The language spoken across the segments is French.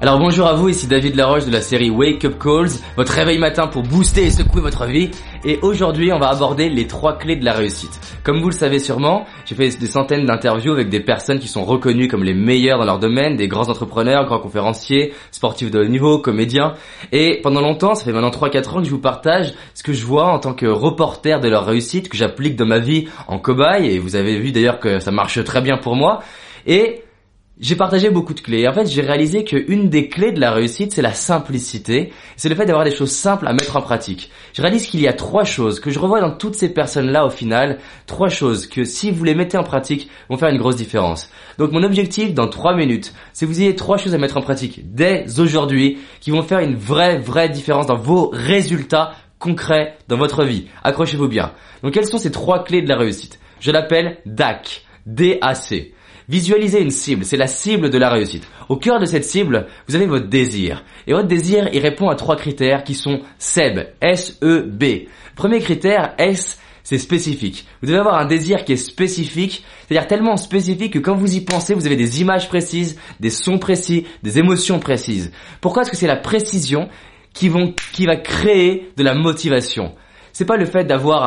Alors bonjour à vous, ici David Laroche de la série Wake Up Calls, votre réveil matin pour booster et secouer votre vie. Et aujourd'hui, on va aborder les trois clés de la réussite. Comme vous le savez sûrement, j'ai fait des centaines d'interviews avec des personnes qui sont reconnues comme les meilleures dans leur domaine, des grands entrepreneurs, grands conférenciers, sportifs de haut niveau, comédiens. Et pendant longtemps, ça fait maintenant 3-4 ans que je vous partage ce que je vois en tant que reporter de leur réussite, que j'applique dans ma vie en cobaye. Et vous avez vu d'ailleurs que ça marche très bien pour moi. Et j'ai partagé beaucoup de clés. En fait, j'ai réalisé qu'une des clés de la réussite, c'est la simplicité. C'est le fait d'avoir des choses simples à mettre en pratique. Je réalise qu'il y a trois choses que je revois dans toutes ces personnes-là au final. Trois choses que si vous les mettez en pratique, vont faire une grosse différence. Donc mon objectif dans trois minutes, c'est que vous ayez trois choses à mettre en pratique dès aujourd'hui qui vont faire une vraie, vraie différence dans vos résultats concrets dans votre vie. Accrochez-vous bien. Donc quelles sont ces trois clés de la réussite? Je l'appelle DAC. D-A-C. Visualisez une cible, c'est la cible de la réussite. Au cœur de cette cible, vous avez votre désir. Et votre désir, il répond à trois critères qui sont SEB, S-E-B. Premier critère, S, c'est spécifique. Vous devez avoir un désir qui est spécifique, c'est-à-dire tellement spécifique que quand vous y pensez, vous avez des images précises, des sons précis, des émotions précises. Pourquoi est-ce que c'est la précision qui, va créer de la motivation? C'est pas le fait d'avoir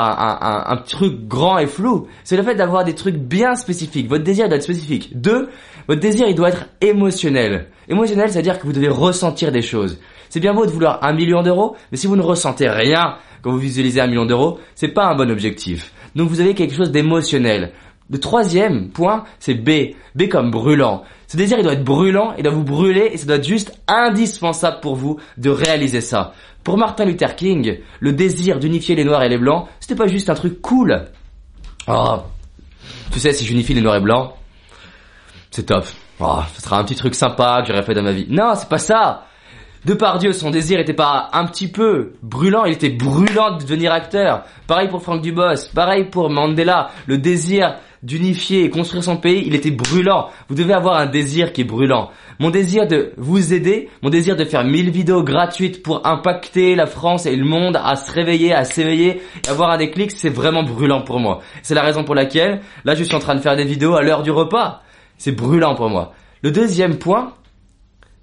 un, truc grand et flou, c'est le fait d'avoir des trucs bien spécifiques. Votre désir doit être spécifique. Deux, votre désir il doit être émotionnel. Émotionnel, c'est-à-dire que vous devez ressentir des choses. C'est bien beau de vouloir un million d'euros, mais si vous ne ressentez rien quand vous visualisez un million d'euros, c'est pas un bon objectif. Donc vous avez quelque chose d'émotionnel. Le troisième point, c'est B. B comme brûlant. Ce désir, il doit être brûlant, il doit vous brûler et ça doit être juste indispensable pour vous de réaliser ça. Pour Martin Luther King, le désir d'unifier les noirs et les blancs, c'était pas juste un truc cool. Oh, tu sais, si j'unifie les noirs et blancs, c'est top. Oh, ce sera un petit truc sympa que j'aurais fait dans ma vie. Non, c'est pas ça. De par Dieu, son désir était pas un petit peu brûlant, il était brûlant de devenir acteur. Pareil pour Franck Dubos, pareil pour Mandela. Le désir d'unifier et construire son pays, il était brûlant. Vous devez avoir un désir qui est brûlant. Mon désir de vous aider, mon désir de faire 1000 vidéos gratuites pour impacter la France et le monde à se réveiller, à s'éveiller et avoir un déclic, c'est vraiment brûlant pour moi. C'est la raison pour laquelle, là, je suis en train de faire des vidéos à l'heure du repas. C'est brûlant pour moi. Le deuxième point,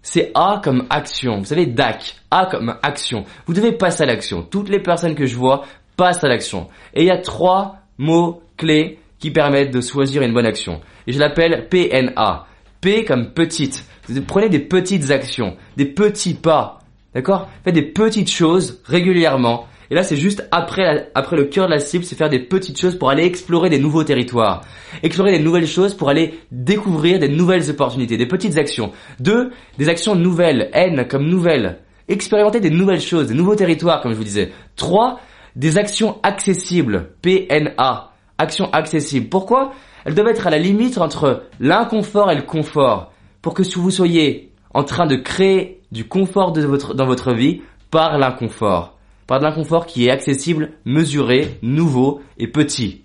c'est A comme action. Vous savez, DAC. A comme action. Vous devez passer à l'action. Toutes les personnes que je vois passent à l'action. Et il y a trois mots clés qui permettent de choisir une bonne action. Et je l'appelle PNA. P comme petite. Prenez des petites actions, des petits pas. D'accord? Faites des petites choses régulièrement. Et là, c'est juste après, après le cœur de la cible, c'est faire des petites choses pour aller explorer des nouveaux territoires. Explorer des nouvelles choses pour aller découvrir des nouvelles opportunités, des petites actions. Deux, des actions nouvelles. N comme nouvelles. Expérimenter des nouvelles choses, des nouveaux territoires, comme je vous disais. Trois, des actions accessibles. PNA. Actions accessibles. Pourquoi? Elles doivent être à la limite entre l'inconfort et le confort. Pour que vous soyez en train de créer du confort dans votre vie par l'inconfort. Par de l'inconfort qui est accessible, mesuré, nouveau et petit.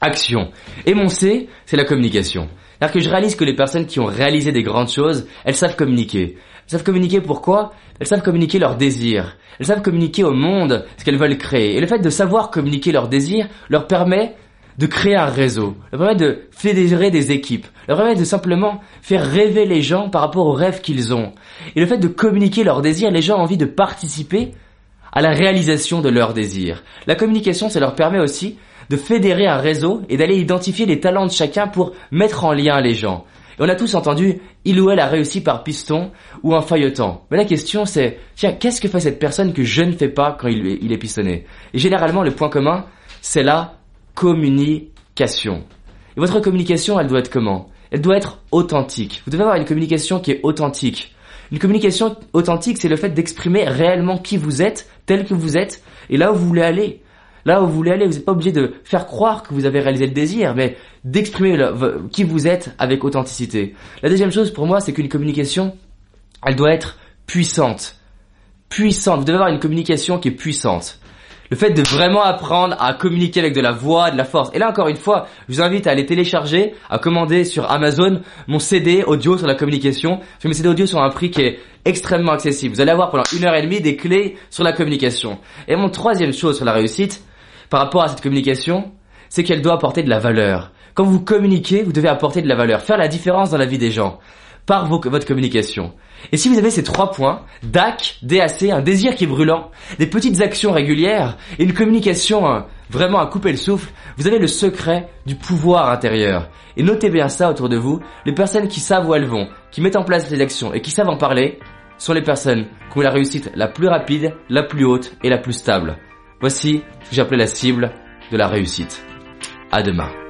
Action. Et mon C, c'est la communication. C'est-à-dire que je réalise que les personnes qui ont réalisé des grandes choses, elles savent communiquer. Elles savent communiquer pourquoi? Elles savent communiquer leurs désirs. Elles savent communiquer au monde ce qu'elles veulent créer. Et le fait de savoir communiquer leurs désirs leur permet de créer un réseau, leur permet de fédérer des équipes, leur permet de simplement faire rêver les gens par rapport aux rêves qu'ils ont. Et le fait de communiquer leurs désirs, les gens ont envie de participer à la réalisation de leurs désirs. La communication, ça leur permet aussi de fédérer un réseau et d'aller identifier les talents de chacun pour mettre en lien les gens. Et on a tous entendu, il ou elle a réussi par piston ou en feuilleton. Mais la question c'est, tiens, qu'est-ce que fait cette personne que je ne fais pas quand il, est pistonné? Et généralement, le point commun, c'est la communication. Et votre communication, elle doit être comment? Elle doit être authentique. Vous devez avoir une communication qui est authentique. Une communication authentique, c'est le fait d'exprimer réellement qui vous êtes, tel que vous êtes, et là où vous voulez aller. Là où vous voulez aller, vous n'êtes pas obligé de faire croire que vous avez réalisé le désir, mais d'exprimer qui vous êtes avec authenticité. La deuxième chose pour moi, c'est qu'une communication, elle doit être puissante. Puissante. Vous devez avoir une communication qui est puissante le fait de vraiment apprendre à communiquer avec de la voix, de la force. Et là encore une fois, je vous invite à aller télécharger, à commander sur Amazon mon CD audio sur la communication. Que mes CD audio à un prix qui est extrêmement accessible. Vous allez avoir pendant une heure et demie des clés sur la communication. Et mon troisième chose sur la réussite, par rapport à cette communication, c'est qu'elle doit apporter de la valeur. Quand vous communiquez, vous devez apporter de la valeur, faire la différence dans la vie des gens. Par votre communication. Et si vous avez ces trois points, DAC, DAC, un désir qui est brûlant, des petites actions régulières et une communication hein, vraiment à couper le souffle, vous avez le secret du pouvoir intérieur. Et notez bien ça autour de vous, les personnes qui savent où elles vont, qui mettent en place les actions et qui savent en parler, sont les personnes qui ont la réussite la plus rapide, la plus haute et la plus stable. Voici ce que j'appelais la cible de la réussite. À demain.